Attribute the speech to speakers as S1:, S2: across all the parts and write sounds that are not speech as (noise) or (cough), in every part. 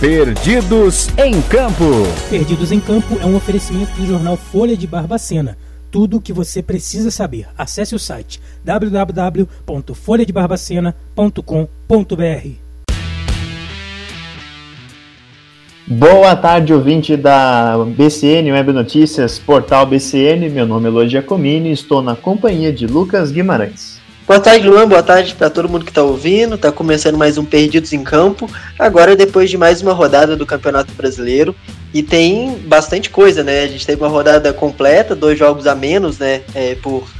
S1: Perdidos em Campo.
S2: Perdidos em Campo é um oferecimento do jornal Folha de Barbacena. Tudo o que você precisa saber. Acesse o site www.folhadebarbacena.com.br.
S3: Boa tarde, ouvinte da BCN Web Notícias, portal BCN. Meu nome é Lô Giacomini e estou na companhia de Lucas Guimarães.
S4: Boa tarde, Luan. Boa tarde para todo mundo que está ouvindo. Está começando mais um Perdidos em Campo. Agora, depois de mais uma rodada do Campeonato Brasileiro. E tem bastante coisa, né? A gente teve uma rodada completa, dois jogos a menos, né? É, por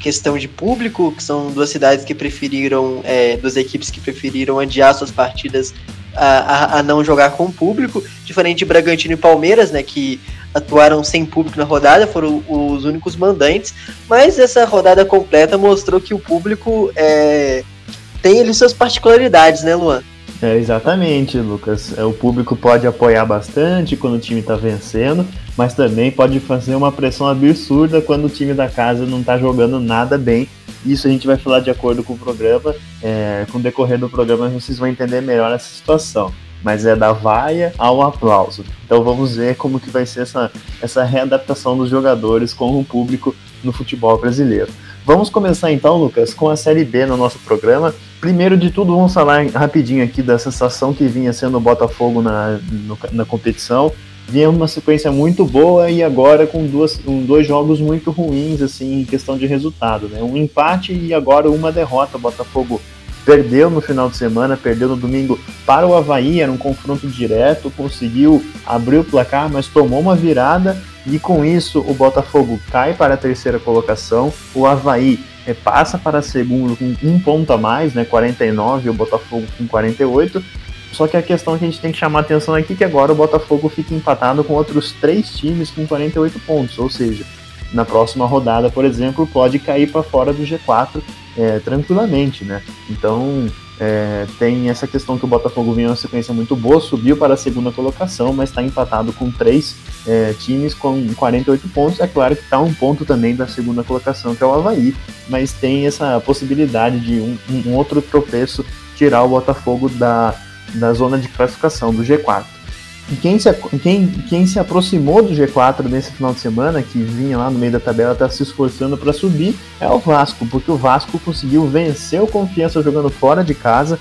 S4: questão de público, que são duas cidades que preferiram, é, duas equipes que preferiram adiar suas partidas a, a, a, não jogar com público, diferente de Bragantino e Palmeiras, né, que atuaram sem público na rodada, foram os únicos mandantes, mas essa rodada completa mostrou que o público é, tem ali suas particularidades, né, Luan?
S3: É, exatamente, Lucas. É, o público pode apoiar bastante quando o time está vencendo, mas também pode fazer uma pressão absurda quando o time da casa não está jogando nada bem. Isso a gente vai falar de acordo com o programa. É, com o decorrer do programa vocês vão entender melhor essa situação mas é da vaia ao aplauso. Então vamos ver como que vai ser essa, essa readaptação dos jogadores com o público no futebol brasileiro. Vamos começar então, Lucas, com a Série B no nosso programa. Primeiro de tudo, vamos falar rapidinho aqui da sensação que vinha sendo o Botafogo na, no, na competição. Vinha uma sequência muito boa e agora com, duas, com dois jogos muito ruins assim em questão de resultado. Né? Um empate e agora uma derrota. O Botafogo perdeu no final de semana, perdeu no domingo para o Havaí, era um confronto direto, conseguiu abrir o placar, mas tomou uma virada e com isso o Botafogo cai para a terceira colocação, o Havaí repassa para a segunda com um ponto a mais, né, 49, o Botafogo com 48. Só que a questão que a gente tem que chamar atenção aqui é que agora o Botafogo fica empatado com outros três times com 48 pontos, ou seja, na próxima rodada, por exemplo, pode cair para fora do G4 é, tranquilamente, né? Então é, tem essa questão que o Botafogo vinha uma sequência muito boa, subiu para a segunda colocação, mas está empatado com três é, times com 48 pontos. É claro que está um ponto também da segunda colocação, que é o Havaí, mas tem essa possibilidade de um, um outro tropeço tirar o Botafogo da, da zona de classificação, do G4. E quem se, quem, quem se aproximou do G4 nesse final de semana, que vinha lá no meio da tabela, está se esforçando para subir, é o Vasco, porque o Vasco conseguiu vencer o Confiança jogando fora de casa.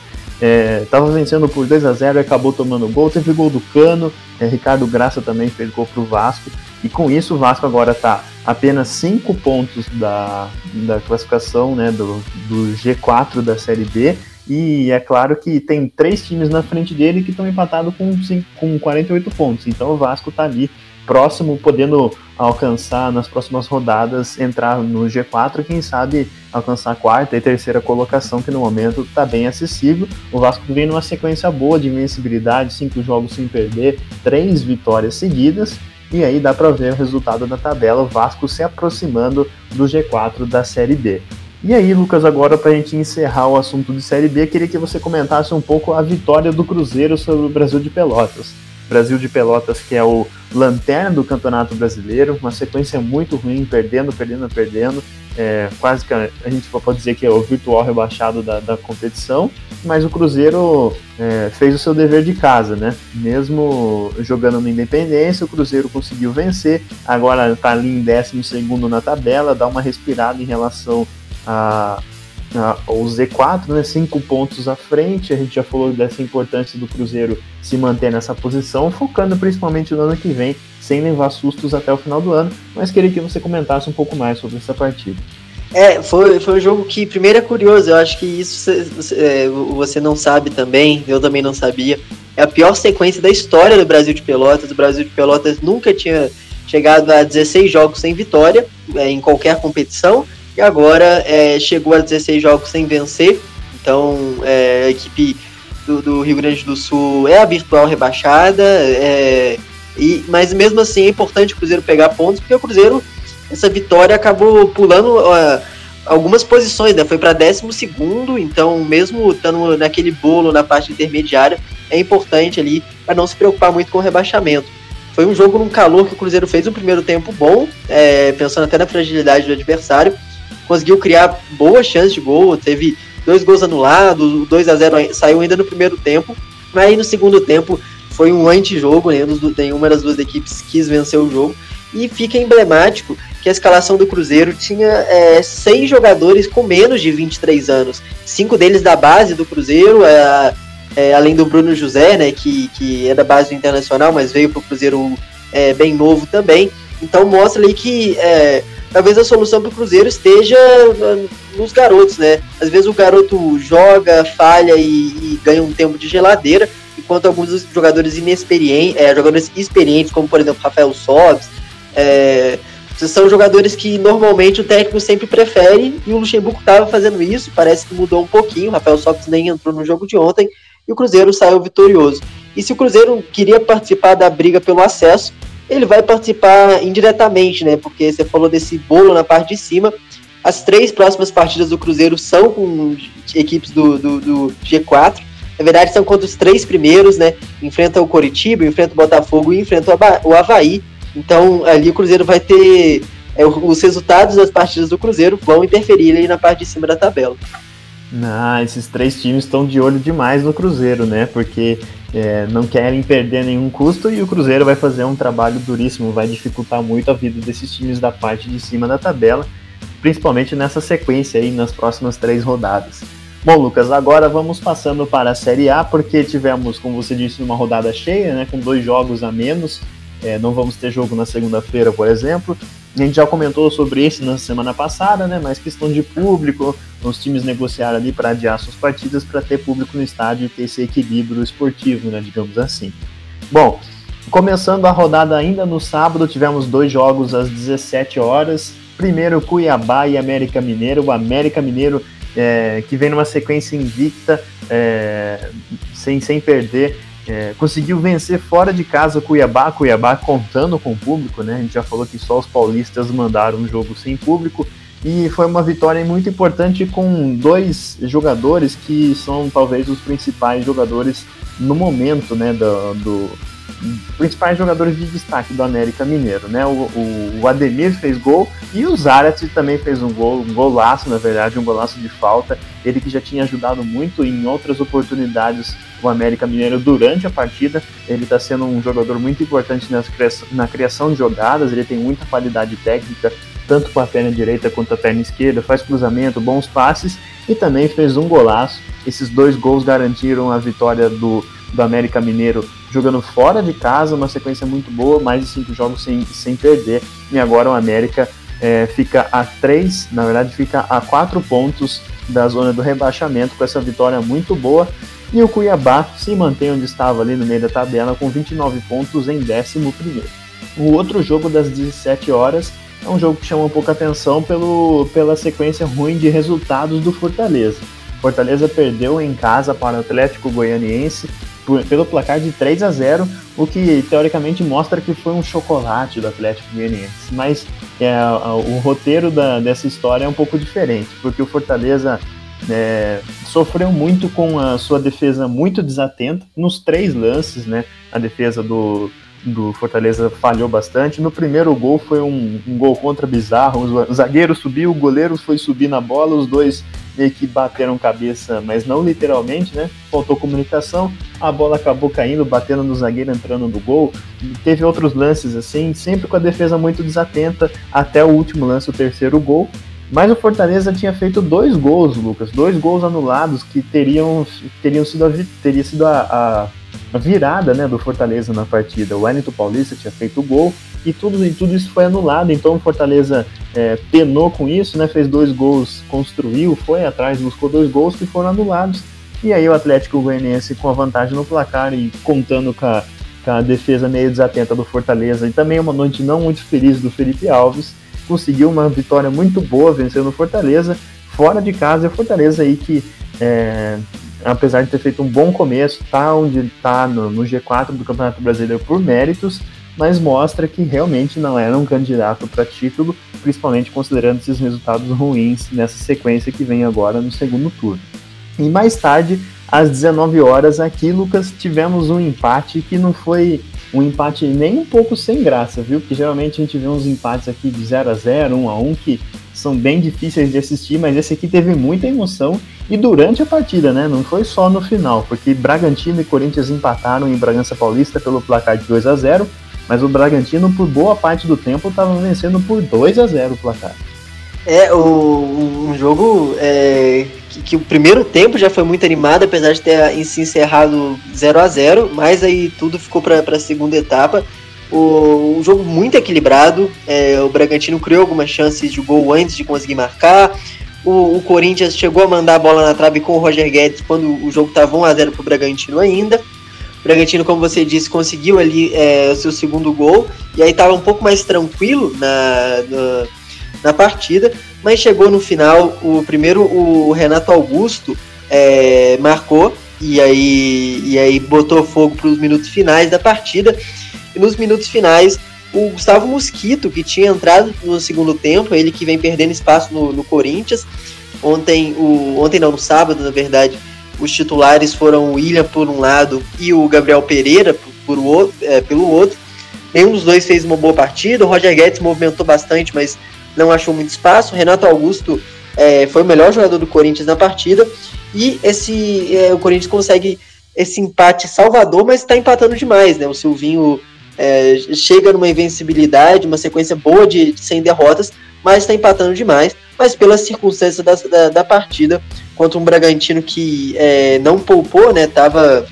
S3: Estava é, vencendo por 2 a 0 e acabou tomando gol. Teve gol do Cano, é, Ricardo Graça também fez gol para o Vasco. E com isso o Vasco agora está apenas 5 pontos da, da classificação né, do, do G4 da Série B e é claro que tem três times na frente dele que estão empatados com, com 48 pontos. Então o Vasco está ali próximo, podendo alcançar nas próximas rodadas, entrar no G4, quem sabe alcançar a quarta e terceira colocação, que no momento está bem acessível. O Vasco vem numa sequência boa de invencibilidade, cinco jogos sem perder, três vitórias seguidas. E aí dá para ver o resultado da tabela, o Vasco se aproximando do G4 da Série B. E aí, Lucas, agora para a gente encerrar o assunto de Série B, queria que você comentasse um pouco a vitória do Cruzeiro sobre o Brasil de Pelotas. Brasil de Pelotas, que é o lanterna do Campeonato Brasileiro, uma sequência muito ruim, perdendo, perdendo, perdendo. É, quase que a, a gente pode dizer que é o virtual rebaixado da, da competição, mas o Cruzeiro é, fez o seu dever de casa, né? Mesmo jogando no Independência, o Cruzeiro conseguiu vencer, agora está ali em 12 na tabela, dá uma respirada em relação a, a, o Z4, né, cinco pontos à frente. A gente já falou dessa importância do Cruzeiro se manter nessa posição, focando principalmente no ano que vem, sem levar sustos até o final do ano. Mas queria que você comentasse um pouco mais sobre essa partida.
S4: É, foi, foi um jogo que, primeiro, é curioso. Eu acho que isso é, você não sabe também, eu também não sabia. É a pior sequência da história do Brasil de Pelotas. O Brasil de Pelotas nunca tinha chegado a 16 jogos sem vitória é, em qualquer competição e agora é, chegou a 16 jogos sem vencer. Então é, a equipe do, do, Rio Grande do Sul é a virtual rebaixada. É, e, mas mesmo assim é importante o Cruzeiro pegar pontos, porque o Cruzeiro, essa vitória acabou pulando uh, algumas posições, né? Foi para 12, então mesmo estando naquele bolo na parte intermediária, é importante ali para não se preocupar muito com o rebaixamento. Foi um jogo num calor que o Cruzeiro fez um primeiro tempo bom, é, pensando até na fragilidade do adversário, conseguiu criar boas chances de gol, teve dois gols anulados, 2 a 0 saiu ainda no primeiro tempo, mas aí no segundo tempo foi um antijogo, nenhuma das duas equipes quis vencer o jogo. E fica emblemático que a escalação do Cruzeiro tinha é, seis jogadores com menos de 23 anos. Cinco deles da base do Cruzeiro, é, é, além do Bruno José, né, que, que é da base do Internacional, mas veio para o Cruzeiro é, bem novo também. Então mostra ali que é, talvez a solução para o Cruzeiro esteja nos garotos, né? Às vezes o garoto joga, falha e, e ganha um tempo de geladeira, enquanto alguns jogadores inexperientes, é, jogadores experientes, como por exemplo Rafael Sobes, é, são jogadores que normalmente o técnico sempre prefere e o Luxemburgo estava fazendo isso, parece que mudou um pouquinho, o Rafael Sobes nem entrou no jogo de ontem e o Cruzeiro saiu vitorioso. E se o Cruzeiro queria participar da briga pelo acesso, ele vai participar indiretamente, né? Porque você falou desse bolo na parte de cima. As três próximas partidas do Cruzeiro são com equipes do, do, do G4. Na verdade, são contra os três primeiros, né? Enfrenta o Coritiba, enfrenta o Botafogo e enfrenta o Havaí. Então, ali o Cruzeiro vai ter. É, os resultados das partidas do Cruzeiro vão interferir ali na parte de cima da tabela.
S3: Ah, esses três times estão de olho demais no Cruzeiro, né? Porque é, não querem perder nenhum custo e o Cruzeiro vai fazer um trabalho duríssimo, vai dificultar muito a vida desses times da parte de cima da tabela, principalmente nessa sequência aí nas próximas três rodadas. Bom, Lucas, agora vamos passando para a Série A, porque tivemos, como você disse, uma rodada cheia, né, com dois jogos a menos. É, não vamos ter jogo na segunda-feira, por exemplo. A gente já comentou sobre esse na semana passada, né? Mas questão de público, os times negociaram ali para adiar suas partidas para ter público no estádio e ter esse equilíbrio esportivo, né? Digamos assim. Bom, começando a rodada ainda no sábado, tivemos dois jogos às 17 horas. Primeiro, Cuiabá e América Mineiro. O América Mineiro é, que vem numa sequência invicta, é, sem, sem perder é, conseguiu vencer fora de casa o Cuiabá, Cuiabá contando com o público, né? A gente já falou que só os paulistas mandaram um jogo sem público e foi uma vitória muito importante com dois jogadores que são talvez os principais jogadores no momento, né, do, do principais jogadores de destaque do América Mineiro, né? O, o, o Ademir fez gol e o Zarat também fez um gol, um golaço, na verdade, um golaço de falta. Ele que já tinha ajudado muito em outras oportunidades o América Mineiro durante a partida. Ele está sendo um jogador muito importante na criação de jogadas, ele tem muita qualidade técnica, tanto com a perna direita quanto a perna esquerda, faz cruzamento, bons passes e também fez um golaço. Esses dois gols garantiram a vitória do, do América Mineiro jogando fora de casa, uma sequência muito boa, mais de cinco jogos sem, sem perder. E agora o América é, fica a três, na verdade fica a quatro pontos da zona do rebaixamento com essa vitória muito boa. E o Cuiabá se mantém onde estava ali no meio da tabela com 29 pontos em 11 O outro jogo das 17 horas é um jogo que chama um pouco atenção pelo, pela sequência ruim de resultados do Fortaleza. Fortaleza perdeu em casa para o Atlético Goianiense pelo placar de 3 a 0, o que teoricamente mostra que foi um chocolate do Atlético Goianiense. Mas é, o roteiro da, dessa história é um pouco diferente, porque o Fortaleza é, sofreu muito com a sua defesa muito desatenta nos três lances, né? A defesa do, do Fortaleza falhou bastante. No primeiro gol foi um, um, gol contra bizarro. O zagueiro subiu, o goleiro foi subir na bola, os dois meio que bateram cabeça, mas não literalmente, né? Faltou comunicação, a bola acabou caindo, batendo no zagueiro, entrando no gol. Teve outros lances assim, sempre com a defesa muito desatenta, até o último lance, o terceiro gol. Mas o Fortaleza tinha feito dois gols, Lucas, dois gols anulados que teriam, teriam sido, teria sido a, a, a virada né, do Fortaleza na partida. O Wellington Paulista tinha feito o gol e tudo, e tudo isso foi anulado. Então o Fortaleza é, penou com isso, né, fez dois gols, construiu, foi atrás, buscou dois gols que foram anulados. E aí o Atlético Goianiense com a vantagem no placar e contando com a, com a defesa meio desatenta do Fortaleza e também uma noite não muito feliz do Felipe Alves conseguiu uma vitória muito boa, vencendo o Fortaleza, fora de casa, e o Fortaleza aí que, é, apesar de ter feito um bom começo, tá onde está no, no, G4 do Campeonato Brasileiro por méritos, mas mostra que realmente não era um candidato para título, principalmente considerando esses resultados ruins nessa sequência que vem agora no segundo turno. E mais tarde, às 19 horas, aqui, Lucas, tivemos um empate que não foi um empate nem um pouco sem graça, viu? Porque geralmente a gente vê uns empates aqui de 0 a 0 1 a 1 que são bem difíceis de assistir, mas esse aqui teve muita emoção e durante a partida, né? Não foi só no final, porque Bragantino e Corinthians empataram em Bragança Paulista pelo placar de 2 a 0 mas o Bragantino, por boa parte do tempo, estava vencendo por 2 a 0 o placar.
S4: É, o, um jogo é, que, que, o primeiro tempo já foi muito animado, apesar de ter se encerrado 0 a 0 mas aí tudo ficou para a segunda etapa. O, um jogo muito equilibrado, é, o Bragantino criou algumas chances de gol antes de conseguir marcar. O, o, Corinthians chegou a mandar a bola na trave com o Roger Guedes quando o jogo estava 1 a 0 para o Bragantino ainda. O Bragantino, como você disse, conseguiu ali é, o seu segundo gol e aí estava um pouco mais tranquilo na, na, na, partida, mas chegou no final, o primeiro o Renato Augusto é, marcou e aí, e aí botou fogo para os minutos finais da partida. E nos minutos finais, o Gustavo Mosquito, que tinha entrado no segundo tempo, ele que vem perdendo espaço no, no Corinthians. Ontem, o, ontem não, no sábado, na verdade, os titulares foram o William por um lado e o Gabriel Pereira por, por outro, é, pelo outro. Nenhum dos dois fez uma boa partida. O Roger Guedes movimentou bastante, mas não achou muito espaço. Renato Augusto é, foi o melhor jogador do Corinthians na partida. E esse é, o Corinthians consegue esse empate salvador, mas está empatando demais, né? O Silvinho é, chega numa invencibilidade, uma sequência boa de, de 100 derrotas, mas está empatando demais. Mas pelas circunstâncias da, da, da partida, contra um Bragantino que é, não poupou, né? Tava.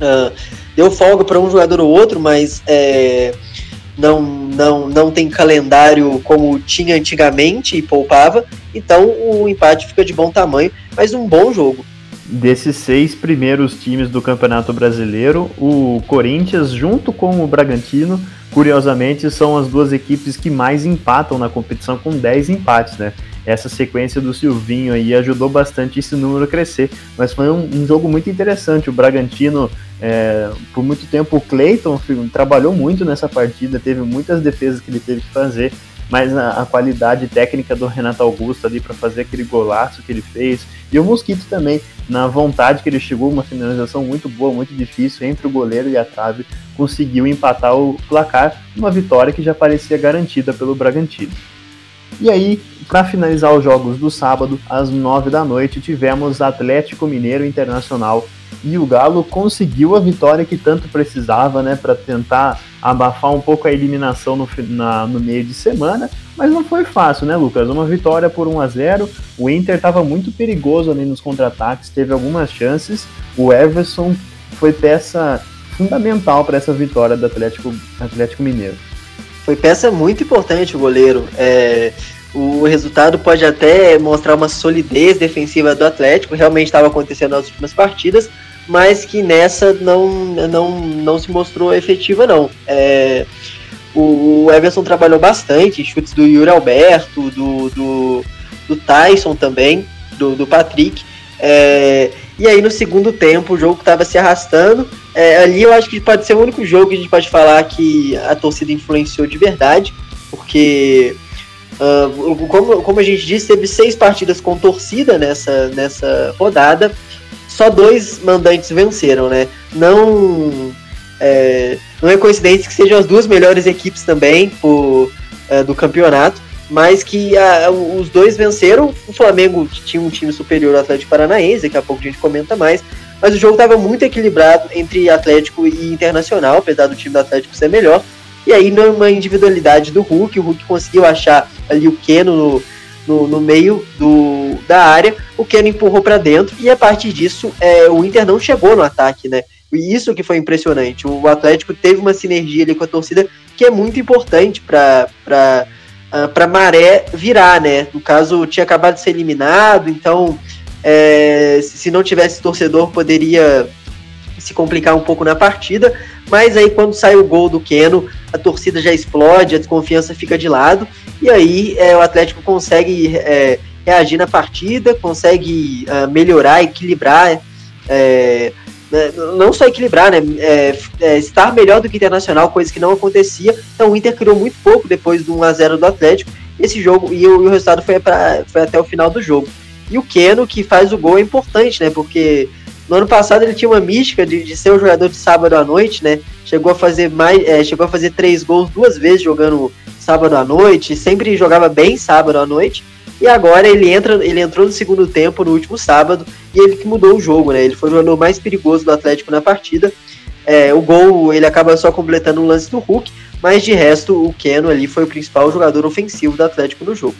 S4: Uh, deu folga para um jogador ou outro, mas é, não, não, não tem calendário como tinha antigamente e poupava. Então o empate fica de bom tamanho, mas um bom jogo.
S3: Desses seis primeiros times do Campeonato Brasileiro, o Corinthians, junto com o Bragantino, curiosamente, são as duas equipes que mais empatam na competição, com 10 empates, né? Essa sequência do Silvinho aí ajudou bastante esse número a crescer. Mas foi um, um jogo muito interessante. O Bragantino, é, por muito tempo, o Cleiton trabalhou muito nessa partida, teve muitas defesas que ele teve que fazer. Mas a, a qualidade técnica do Renato Augusto ali para fazer aquele golaço que ele fez. E o Mosquito também, na vontade que ele chegou, uma finalização muito boa, muito difícil entre o goleiro e a trave, conseguiu empatar o placar, uma vitória que já parecia garantida pelo Bragantino. E aí, para finalizar os jogos do sábado, às 9 da noite, tivemos Atlético Mineiro Internacional e o Galo conseguiu a vitória que tanto precisava, né, para tentar abafar um pouco a eliminação no, na, no meio de semana, mas não foi fácil, né, Lucas? Uma vitória por 1 a 0. O Inter estava muito perigoso ali nos contra-ataques, teve algumas chances. O Everson foi peça fundamental para essa vitória do Atlético, Atlético Mineiro.
S4: Foi peça muito importante o goleiro. É, o resultado pode até mostrar uma solidez defensiva do Atlético, realmente estava acontecendo nas últimas partidas, mas que nessa não, não, não se mostrou efetiva, não. É, o, Everson trabalhou bastante, chutes do Yuri Alberto, do, do, do Tyson também, do, do Patrick. É, e aí no segundo tempo o jogo estava se arrastando. É, ali eu acho que pode ser o único jogo que a gente pode falar que a torcida influenciou de verdade, porque Uh, como, como a gente disse, teve seis partidas com torcida nessa, nessa rodada. Só dois mandantes venceram, né? Não é, não é coincidência que sejam as duas melhores equipes também por, é, do campeonato, mas que a, os dois venceram. O Flamengo tinha um time superior ao Atlético Paranaense, daqui a pouco a gente comenta mais. Mas o jogo estava muito equilibrado entre Atlético e Internacional, apesar do time do Atlético ser melhor. E aí, numa individualidade do Hulk, o Hulk conseguiu achar ali o Keno no, no, no meio do, da área, o Keno empurrou para dentro, e a partir disso, é, o Inter não chegou no ataque, né? E isso que foi impressionante. O Atlético teve uma sinergia ali com a torcida que é muito importante para uh, para maré virar, né? No caso, tinha acabado de ser eliminado, então é, se não tivesse torcedor poderia se complicar um pouco na partida, mas aí quando sai o gol do Keno, a torcida já explode, a desconfiança fica de lado, e aí é, o Atlético consegue é, reagir na partida, consegue uh, melhorar, equilibrar, é, né, não só equilibrar, né, é, é, estar melhor do que o Internacional, coisa que não acontecia, então o Inter criou muito pouco depois do 1x0 do Atlético, esse jogo, e o, e o resultado foi, pra, foi até o final do jogo. E o Keno, que faz o gol, é importante, né, porque No ano passado ele tinha uma mística de, de ser um jogador de sábado à noite, né? Chegou a fazer mais, é, chegou a fazer três gols duas vezes jogando sábado à noite, sempre jogava bem sábado à noite. E agora ele entra, ele entrou no segundo tempo no último sábado e ele que mudou o jogo, né? Ele foi o jogador mais perigoso do Atlético na partida. É, o gol ele acaba só completando um lance do Hulk, mas de resto o Keno ali foi o principal jogador ofensivo do Atlético no jogo.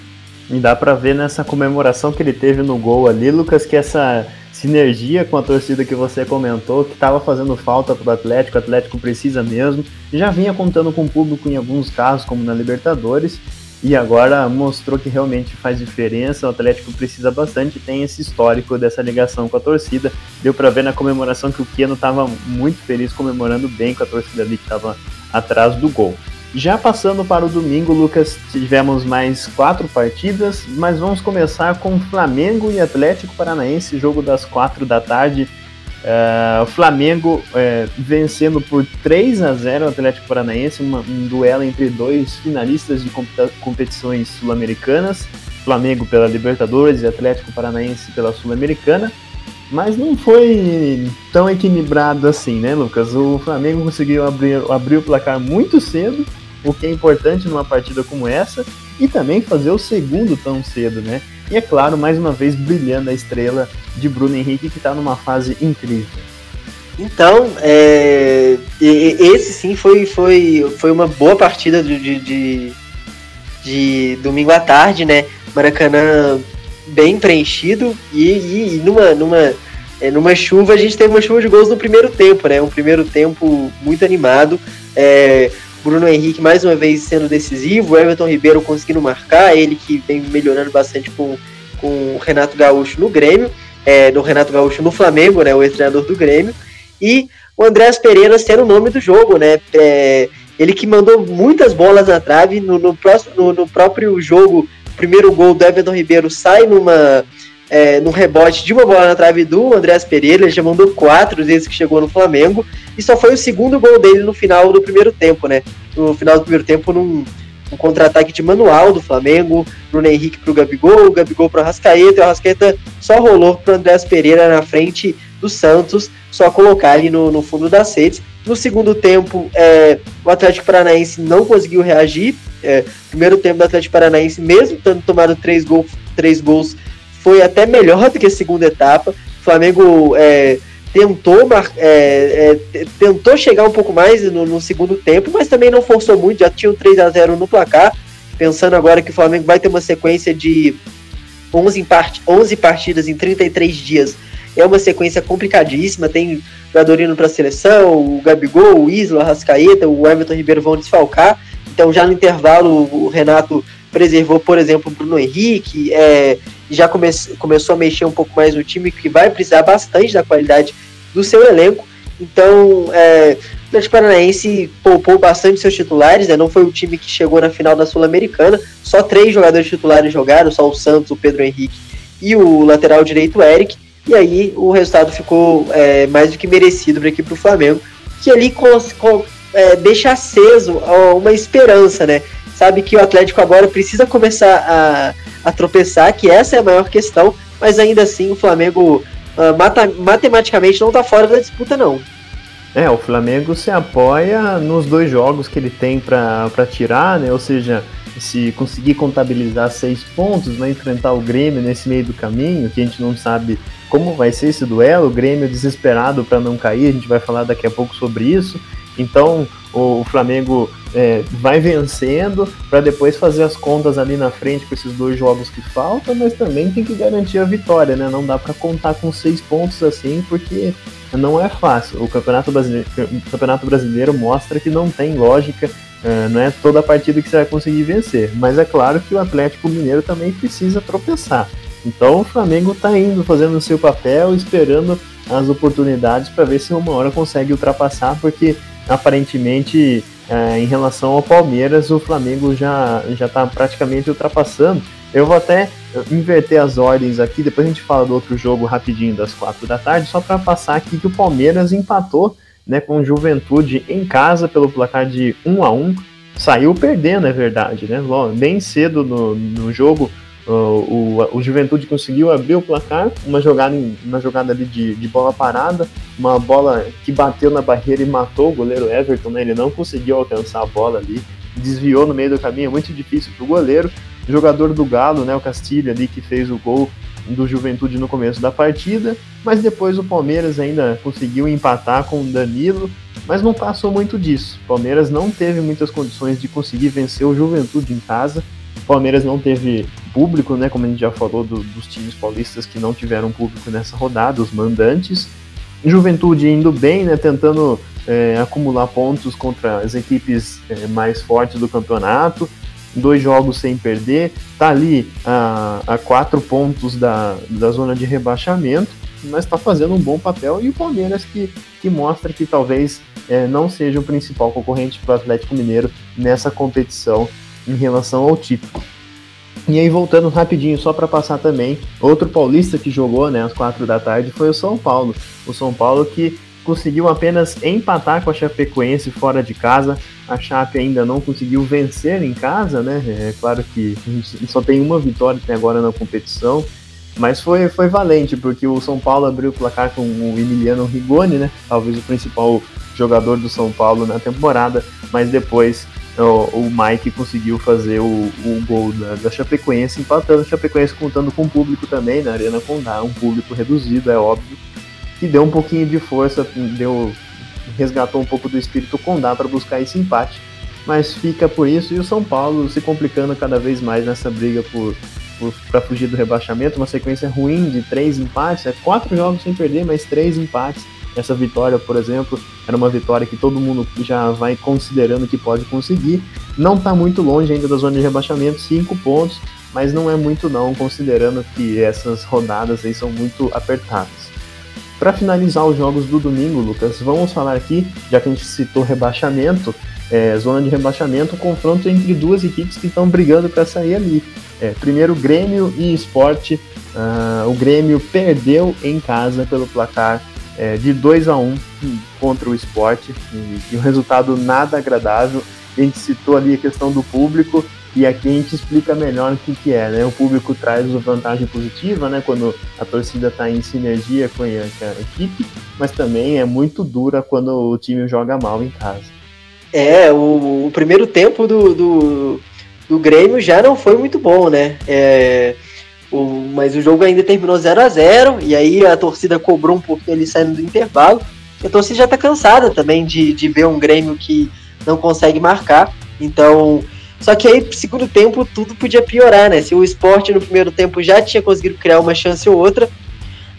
S3: E dá para ver nessa comemoração que ele teve no gol ali, Lucas, que essa sinergia com a torcida que você comentou, que estava fazendo falta para o Atlético, o Atlético precisa mesmo, já vinha contando com o público em alguns casos, como na Libertadores, e agora mostrou que realmente faz diferença. O Atlético precisa bastante, tem esse histórico dessa ligação com a torcida. Deu para ver na comemoração que o Keno estava muito feliz, comemorando bem com a torcida ali que estava atrás do gol. Já passando para o domingo, Lucas, tivemos mais quatro partidas, mas vamos começar com Flamengo e Atlético Paranaense, jogo das quatro da tarde. Uh, o Flamengo uh, vencendo por 3 a 0 o Atlético Paranaense, uma, um duelo entre dois finalistas de competições sul-americanas, Flamengo pela Libertadores e Atlético Paranaense pela Sul-Americana. Mas não foi tão equilibrado assim, né, Lucas? O Flamengo conseguiu abrir, abrir o placar muito cedo o que é importante numa partida como essa, e também fazer o segundo tão cedo, né? E é claro, mais uma vez brilhando a estrela de Bruno Henrique, que está numa fase incrível.
S4: Então, é, esse sim foi, foi, foi uma boa partida de, de, de, de domingo à tarde, né? Maracanã bem preenchido e, e, e numa, numa, é, numa chuva, a gente teve uma chuva de gols no primeiro tempo, né? Um primeiro tempo muito animado. É, Bruno Henrique mais uma vez sendo decisivo, Everton Ribeiro conseguindo marcar, ele que vem melhorando bastante com, com o Renato Gaúcho no Grêmio, é, no Renato Gaúcho no Flamengo, né, o ex-treinador do Grêmio, e o Andréas Pereira sendo o nome do jogo, né, é, ele que mandou muitas bolas na trave, no, no, próximo, no, no próprio jogo, o primeiro gol do Everton Ribeiro sai numa é, no rebote de uma bola na trave do Andréas Pereira, ele já mandou quatro vezes que chegou no Flamengo, e só foi o segundo gol dele no final do primeiro tempo, né? No final do primeiro tempo, num, um contra-ataque de manual do Flamengo, Bruno Henrique pro Gabigol, o Gabigol pro Arrascaeta, e o Arrascaeta só rolou pro Andréas Pereira na frente do Santos, só colocar ele no, no fundo das redes. No segundo tempo, é, o Atlético Paranaense não conseguiu reagir. É, primeiro tempo do Atlético Paranaense, mesmo tendo tomado três, gol, três gols foi até melhor do que a segunda etapa. O Flamengo é, tentou, é, é, tentou chegar um pouco mais no, no, segundo tempo, mas também não forçou muito, já tinha um 3 a 0 no placar. Pensando agora que o Flamengo vai ter uma sequência de 11, part 11 partidas em 33 dias. É uma sequência complicadíssima, tem jogador indo para a seleção, o Gabigol, o Isla, o Arrascaeta, o Everton Ribeiro vão desfalcar. Então já no intervalo o Renato preservou, por exemplo, o Bruno Henrique, é, já come começou a mexer um pouco mais no time, que vai precisar bastante da qualidade do seu elenco. Então, é, o Atlético Paranaense poupou bastante seus titulares, né? não foi o time que chegou na final da Sul-Americana, só três jogadores titulares jogaram, só o Santos, o Pedro Henrique e o lateral direito o Eric, e aí o resultado ficou é, mais do que merecido para aqui para o Flamengo, que ali é, deixa aceso uma esperança, né? Sabe que o Atlético agora precisa começar a a tropeçar, que essa é a maior questão, mas ainda assim o Flamengo uh, mata, matematicamente não está fora da disputa, não.
S3: É, o Flamengo se apoia nos dois jogos que ele tem para tirar, né? Ou seja, se conseguir contabilizar seis pontos, vai enfrentar o Grêmio nesse meio do caminho, que a gente não sabe como vai ser esse duelo, o Grêmio desesperado para não cair, a gente vai falar daqui a pouco sobre isso. Então, o, Flamengo é, vai vencendo para depois fazer as contas ali na frente com esses dois jogos que faltam, mas também tem que garantir a vitória, né? Não dá para contar com seis pontos assim, porque não é fácil. O Campeonato Brasileiro, o Campeonato Brasileiro mostra que não tem lógica, é, não é toda partida que você vai conseguir vencer. Mas é claro que o Atlético Mineiro também precisa tropeçar. Então o Flamengo está indo, fazendo o seu papel, esperando as oportunidades para ver se uma hora consegue ultrapassar, porque aparentemente, é, em relação ao Palmeiras, o Flamengo já já está praticamente ultrapassando. Eu vou até inverter as ordens aqui, depois a gente fala do outro jogo rapidinho das quatro da tarde, só para passar aqui que o Palmeiras empatou né, com Juventude em casa pelo placar de 1 a 1 Saiu perdendo, é verdade, né? Bem cedo no, no jogo, o, o, Juventude conseguiu abrir o placar, uma jogada, uma jogada ali de, de bola parada, uma bola que bateu na barreira e matou o goleiro Everton, né? Ele não conseguiu alcançar a bola ali, desviou no meio do caminho, é muito difícil para o goleiro. Jogador do Galo, né, o Castilho ali, que fez o gol do Juventude no começo da partida, mas depois o Palmeiras ainda conseguiu empatar com o Danilo, mas não passou muito disso. O Palmeiras não teve muitas condições de conseguir vencer o Juventude em casa. Palmeiras não teve público, né, como a gente já falou do, dos times paulistas que não tiveram público nessa rodada, os mandantes. Juventude indo bem, né, tentando é, acumular pontos contra as equipes é, mais fortes do campeonato dois jogos sem perder, tá ali a, a quatro pontos da, da zona de rebaixamento, mas está fazendo um bom papel. E o Palmeiras que, que mostra que talvez é, não seja o principal concorrente para o Atlético Mineiro nessa competição em relação ao título. E aí, voltando rapidinho, só para passar também, outro paulista que jogou né, às quatro da tarde foi o São Paulo. O São Paulo que conseguiu apenas empatar com a Chapecoense fora de casa. A Chape ainda não conseguiu vencer em casa, né? É claro que só tem uma vitória até agora na competição, mas foi, foi valente, porque o São Paulo abriu o placar com o Emiliano Rigoni, né? Talvez o principal jogador do São Paulo na temporada, mas depois o, o Mike conseguiu fazer o, o gol da, da Chapecoense, empatando a Chapecoense contando com o público também na Arena Condá, um público reduzido, é óbvio que deu um pouquinho de força, deu resgatou um pouco do espírito Condá para buscar esse empate. Mas fica por isso e o São Paulo se complicando cada vez mais nessa briga por para fugir do rebaixamento, uma sequência ruim de três empates, é quatro jogos sem perder, mas três empates. Essa vitória, por exemplo, era uma vitória que todo mundo já vai considerando que pode conseguir. Não está muito longe ainda da zona de rebaixamento, cinco pontos, mas não é muito não, considerando que essas rodadas aí são muito apertadas. Para finalizar os jogos do domingo, Lucas, vamos falar aqui, já que a gente citou rebaixamento, é, zona de rebaixamento, confronto entre duas equipes que estão brigando para sair ali. É, primeiro, Grêmio e Esporte. Uh, o Grêmio perdeu em casa pelo placar é, de 2 a 1 contra o Esporte, e, e um resultado nada agradável. A gente citou ali a questão do público, e aqui a gente explica melhor o que, que é, né? O público traz vantagem positiva, né? Quando a torcida está em sinergia com a, equipe, mas também é muito dura quando o time joga mal em casa.
S4: É, o, o primeiro tempo do, do, do, Grêmio já não foi muito bom, né? É, o, mas o jogo ainda terminou 0 a 0 e aí a torcida cobrou um pouquinho ali saindo do intervalo. A torcida já está cansada também de, de ver um Grêmio que não consegue marcar. Então, só que aí, segundo tempo, tudo podia piorar, né? Se o esporte no primeiro tempo já tinha conseguido criar uma chance ou outra,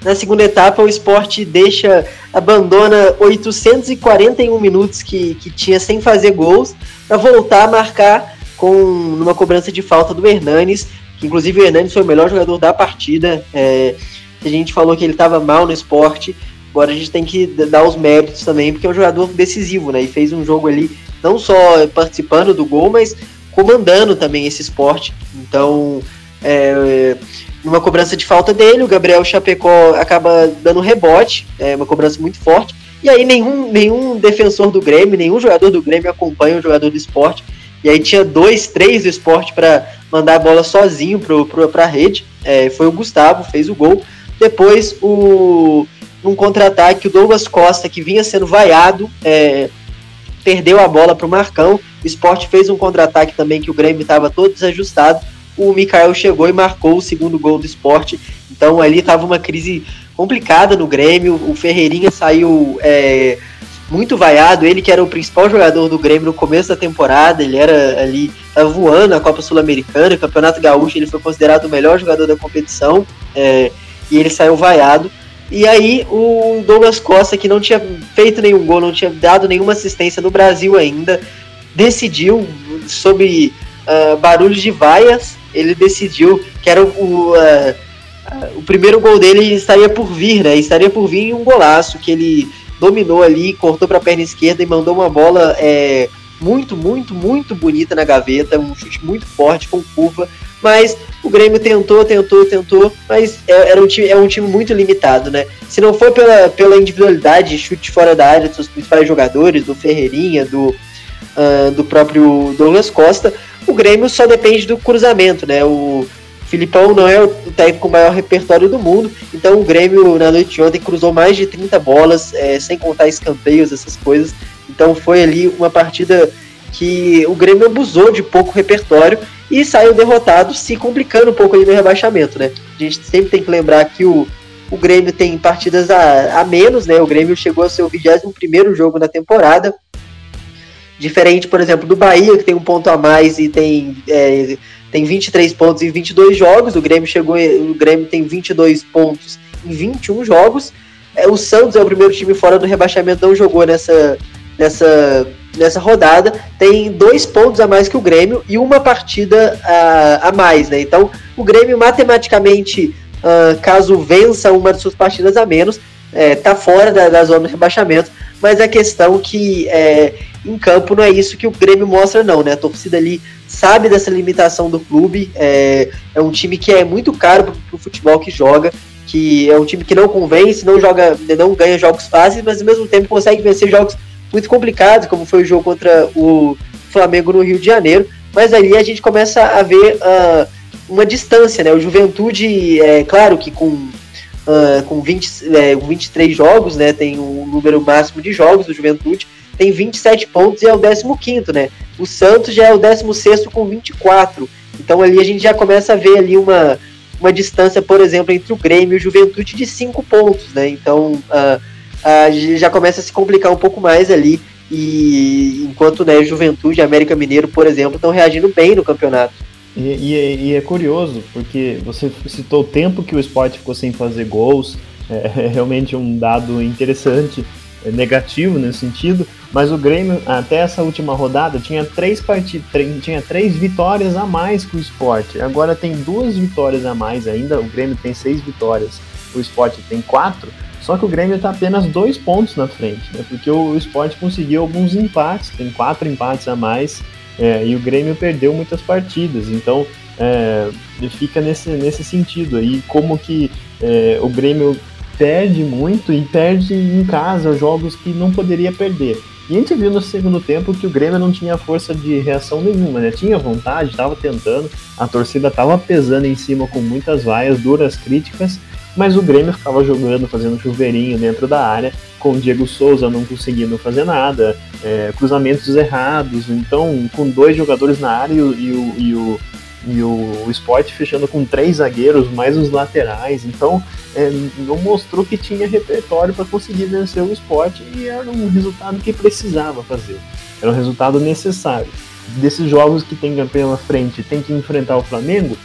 S4: na segunda etapa o esporte deixa, abandona 841 minutos que, que tinha sem fazer gols, para voltar a marcar com numa cobrança de falta do Hernanes, inclusive o Hernanes foi o melhor jogador da partida. É, a gente falou que ele estava mal no esporte, agora a gente tem que dar os méritos também, porque é um jogador decisivo, né? E fez um jogo ali, não só participando do gol, mas comandando também esse esporte. Então, é, numa cobrança de falta dele, o Gabriel Chapecó acaba dando rebote, é uma cobrança muito forte. E aí nenhum, nenhum defensor do Grêmio, nenhum jogador do Grêmio acompanha o jogador do esporte. E aí tinha dois, três do esporte para mandar a bola sozinho para a rede. É, foi o Gustavo, fez o gol. Depois, o, num contra-ataque, o Douglas Costa, que vinha sendo vaiado, é, perdeu a bola para o Marcão. O esporte fez um contra-ataque também que o Grêmio estava todo desajustado. O Mikael chegou e marcou o segundo gol do esporte. Então ali estava uma crise complicada no Grêmio. O Ferreirinha saiu é, muito vaiado. Ele que era o principal jogador do Grêmio no começo da temporada. Ele era ali, estava voando na Copa Sul-Americana, Campeonato Gaúcho. Ele foi considerado o melhor jogador da competição. É, e ele saiu vaiado. E aí o Douglas Costa, que não tinha feito nenhum gol, não tinha dado nenhuma assistência no Brasil ainda, decidiu sobre uh, barulhos de vaias, ele decidiu que era o, o, uh, o primeiro gol dele estaria por vir, né? Estaria por vir um golaço que ele dominou ali, cortou para a perna esquerda e mandou uma bola é, muito, muito, muito bonita na gaveta, um chute muito forte com curva, mas o Grêmio tentou, tentou, tentou, mas é, era um time, é um time muito limitado, né? Se não for pela, pela individualidade, chute fora da área dos seus principais jogadores, do Ferreirinha, do, uh, do próprio Douglas Costa, o Grêmio só depende do cruzamento, né? O Filipão não é o técnico com o maior repertório do mundo, então o Grêmio na noite de ontem cruzou mais de 30 bolas, é, sem contar escanteios, essas coisas. Então foi ali uma partida que o Grêmio abusou de pouco repertório e saiu derrotado, se complicando um pouco ali no rebaixamento, né? A gente sempre tem que lembrar que o, o Grêmio tem partidas a, a menos, né? O Grêmio chegou ao seu 21 jogo na temporada. Diferente, por exemplo, do Bahia, que tem um ponto a mais e tem é, tem 23 pontos em 22 jogos, o Grêmio chegou, o Grêmio tem 22 pontos em 21 jogos. É, o Santos é o primeiro time fora do rebaixamento, não jogou nessa, nessa, nessa rodada, tem dois pontos a mais que o Grêmio e uma partida a, a mais, né? Então, o Grêmio matematicamente, uh, caso vença uma de suas partidas a menos, é, tá fora da, da zona do rebaixamento, mas a questão que é, em campo não é isso que o Grêmio mostra, não, né? A torcida ali sabe dessa limitação do clube. É, é um time que é muito caro pro, pro futebol que joga, que é um time que não convence, não joga, não ganha jogos fáceis, mas ao mesmo tempo consegue vencer jogos muito complicados, como foi o jogo contra o Flamengo no Rio de Janeiro. Mas ali a gente começa a ver uh, uma distância, né? O Juventude, é claro que com, uh, com 20, é, 23 jogos, né? Tem o número máximo de jogos do Juventude tem 27 pontos e é o 15, né? O Santos já é o 16 com 24. Então ali a gente já começa a ver ali uma, uma distância, por exemplo, entre o Grêmio e o Juventude de 5 pontos, né? Então uh, uh, já começa a se complicar um pouco mais ali. E enquanto né, Juventude e América Mineiro, por exemplo, estão reagindo bem no campeonato.
S3: E, e, e, é curioso, porque você citou o tempo que o esporte ficou sem fazer gols, é, (laughs) é realmente um dado interessante, negativo nesse sentido, mas o Grêmio, até essa última rodada, tinha três partidas, tinha três vitórias a mais que o esporte. Agora tem duas vitórias a mais ainda. O Grêmio tem seis vitórias, o esporte tem quatro. Só que o Grêmio está apenas dois pontos na frente, né? Porque o esporte conseguiu alguns empates, tem quatro empates a mais, é, e o Grêmio perdeu muitas partidas. Então é, fica nesse, nesse sentido aí, como que é, o Grêmio perde muito e perde em casa jogos que não poderia perder. E a gente viu no segundo tempo que o Grêmio não tinha força de reação nenhuma, né? Tinha vontade, estava tentando, a torcida estava pesando em cima com muitas vaias, duras críticas, mas o Grêmio ficava jogando, fazendo chuveirinho dentro da área, com o Diego Souza não conseguindo fazer nada, é, cruzamentos errados, então com dois jogadores na área e o, e o, e o e o, Sport fechando com três zagueiros, mais os laterais. Então, é, não mostrou que tinha repertório para conseguir vencer o Sport e era um resultado que precisava fazer. Era um resultado necessário. Desses jogos que tem pela frente, tem que enfrentar o Flamengo,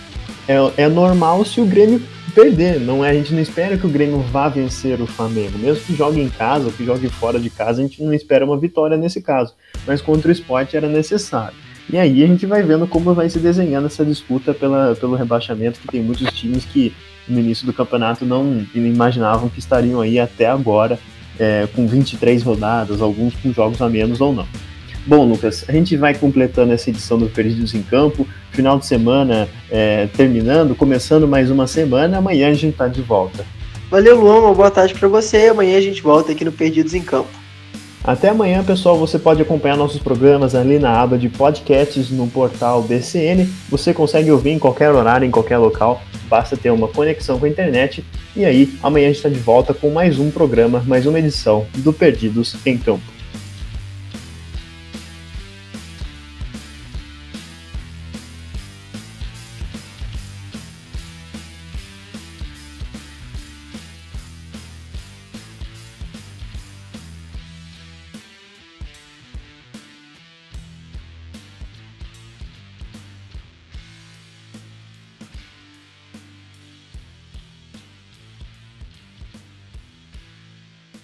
S3: é, é normal se o Grêmio perder. Não é, a gente não espera que o Grêmio vá vencer o Flamengo. Mesmo que jogue em casa ou que jogue fora de casa, a gente não espera uma vitória nesse caso. Mas contra o Sport era necessário. E aí a gente vai vendo como vai se desenhando essa disputa pela, pelo rebaixamento, que tem muitos times que no início do campeonato não imaginavam que estariam aí até agora, é, com 23 rodadas, alguns com jogos a menos ou não. Bom, Lucas, a gente vai completando essa edição do Perdidos em Campo, final de semana é, terminando, começando mais uma semana, amanhã a gente está de volta.
S4: Valeu, Luan, uma boa tarde para você, amanhã a gente volta aqui no Perdidos em Campo.
S3: Até amanhã, pessoal. Você pode acompanhar nossos programas ali na aba de podcasts no portal BCN. Você consegue ouvir em qualquer horário, em qualquer local. Basta ter uma conexão com a internet. E aí, amanhã a gente está de volta com mais um programa, mais uma edição do Perdidos em Campo.